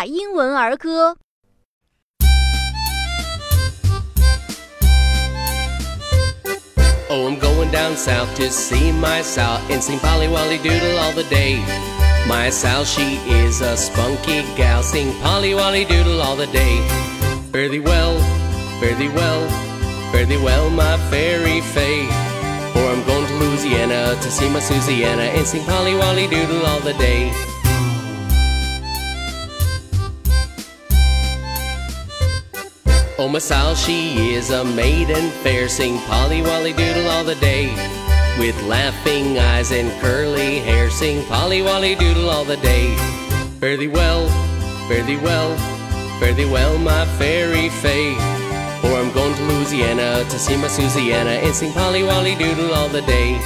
法英文儿歌。Oh, I'm going down south to see my Sal and sing Polly Wolly Doodle all the day. My Sal, she is a spunky gal, sing Polly Wolly Doodle all the day. Fare thee well, fare thee well, fare thee well, my fairy fay. Or I'm going to Louisiana to see my Susiana and sing Polly Wolly Doodle all the day. Oh, my Sal, she is a maiden fair, sing Polly Wolly Doodle all the day. With laughing eyes and curly hair, sing Polly Wolly Doodle all the day. Fare thee well, fare thee well, fare thee well, my fairy fay. For oh, I'm going to Louisiana to see my Susiana and sing Polly Wolly Doodle all the day.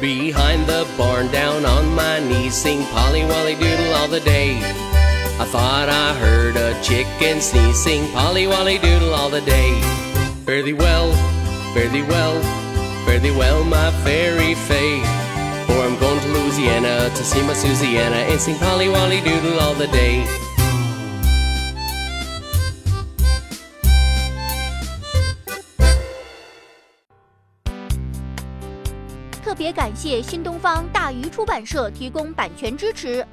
'Behind the barn, down on my knees, sing Polly Wolly Doodle all the day. I thought I heard a chicken sneeze, sing Polly Wolly Doodle all the day. Fare thee well, fare thee well, fare thee well, my fairy fay. For I'm going to Louisiana to see my Susiana and sing Polly Wolly Doodle all the day. 特别感谢新东方大鱼出版社提供版权支持。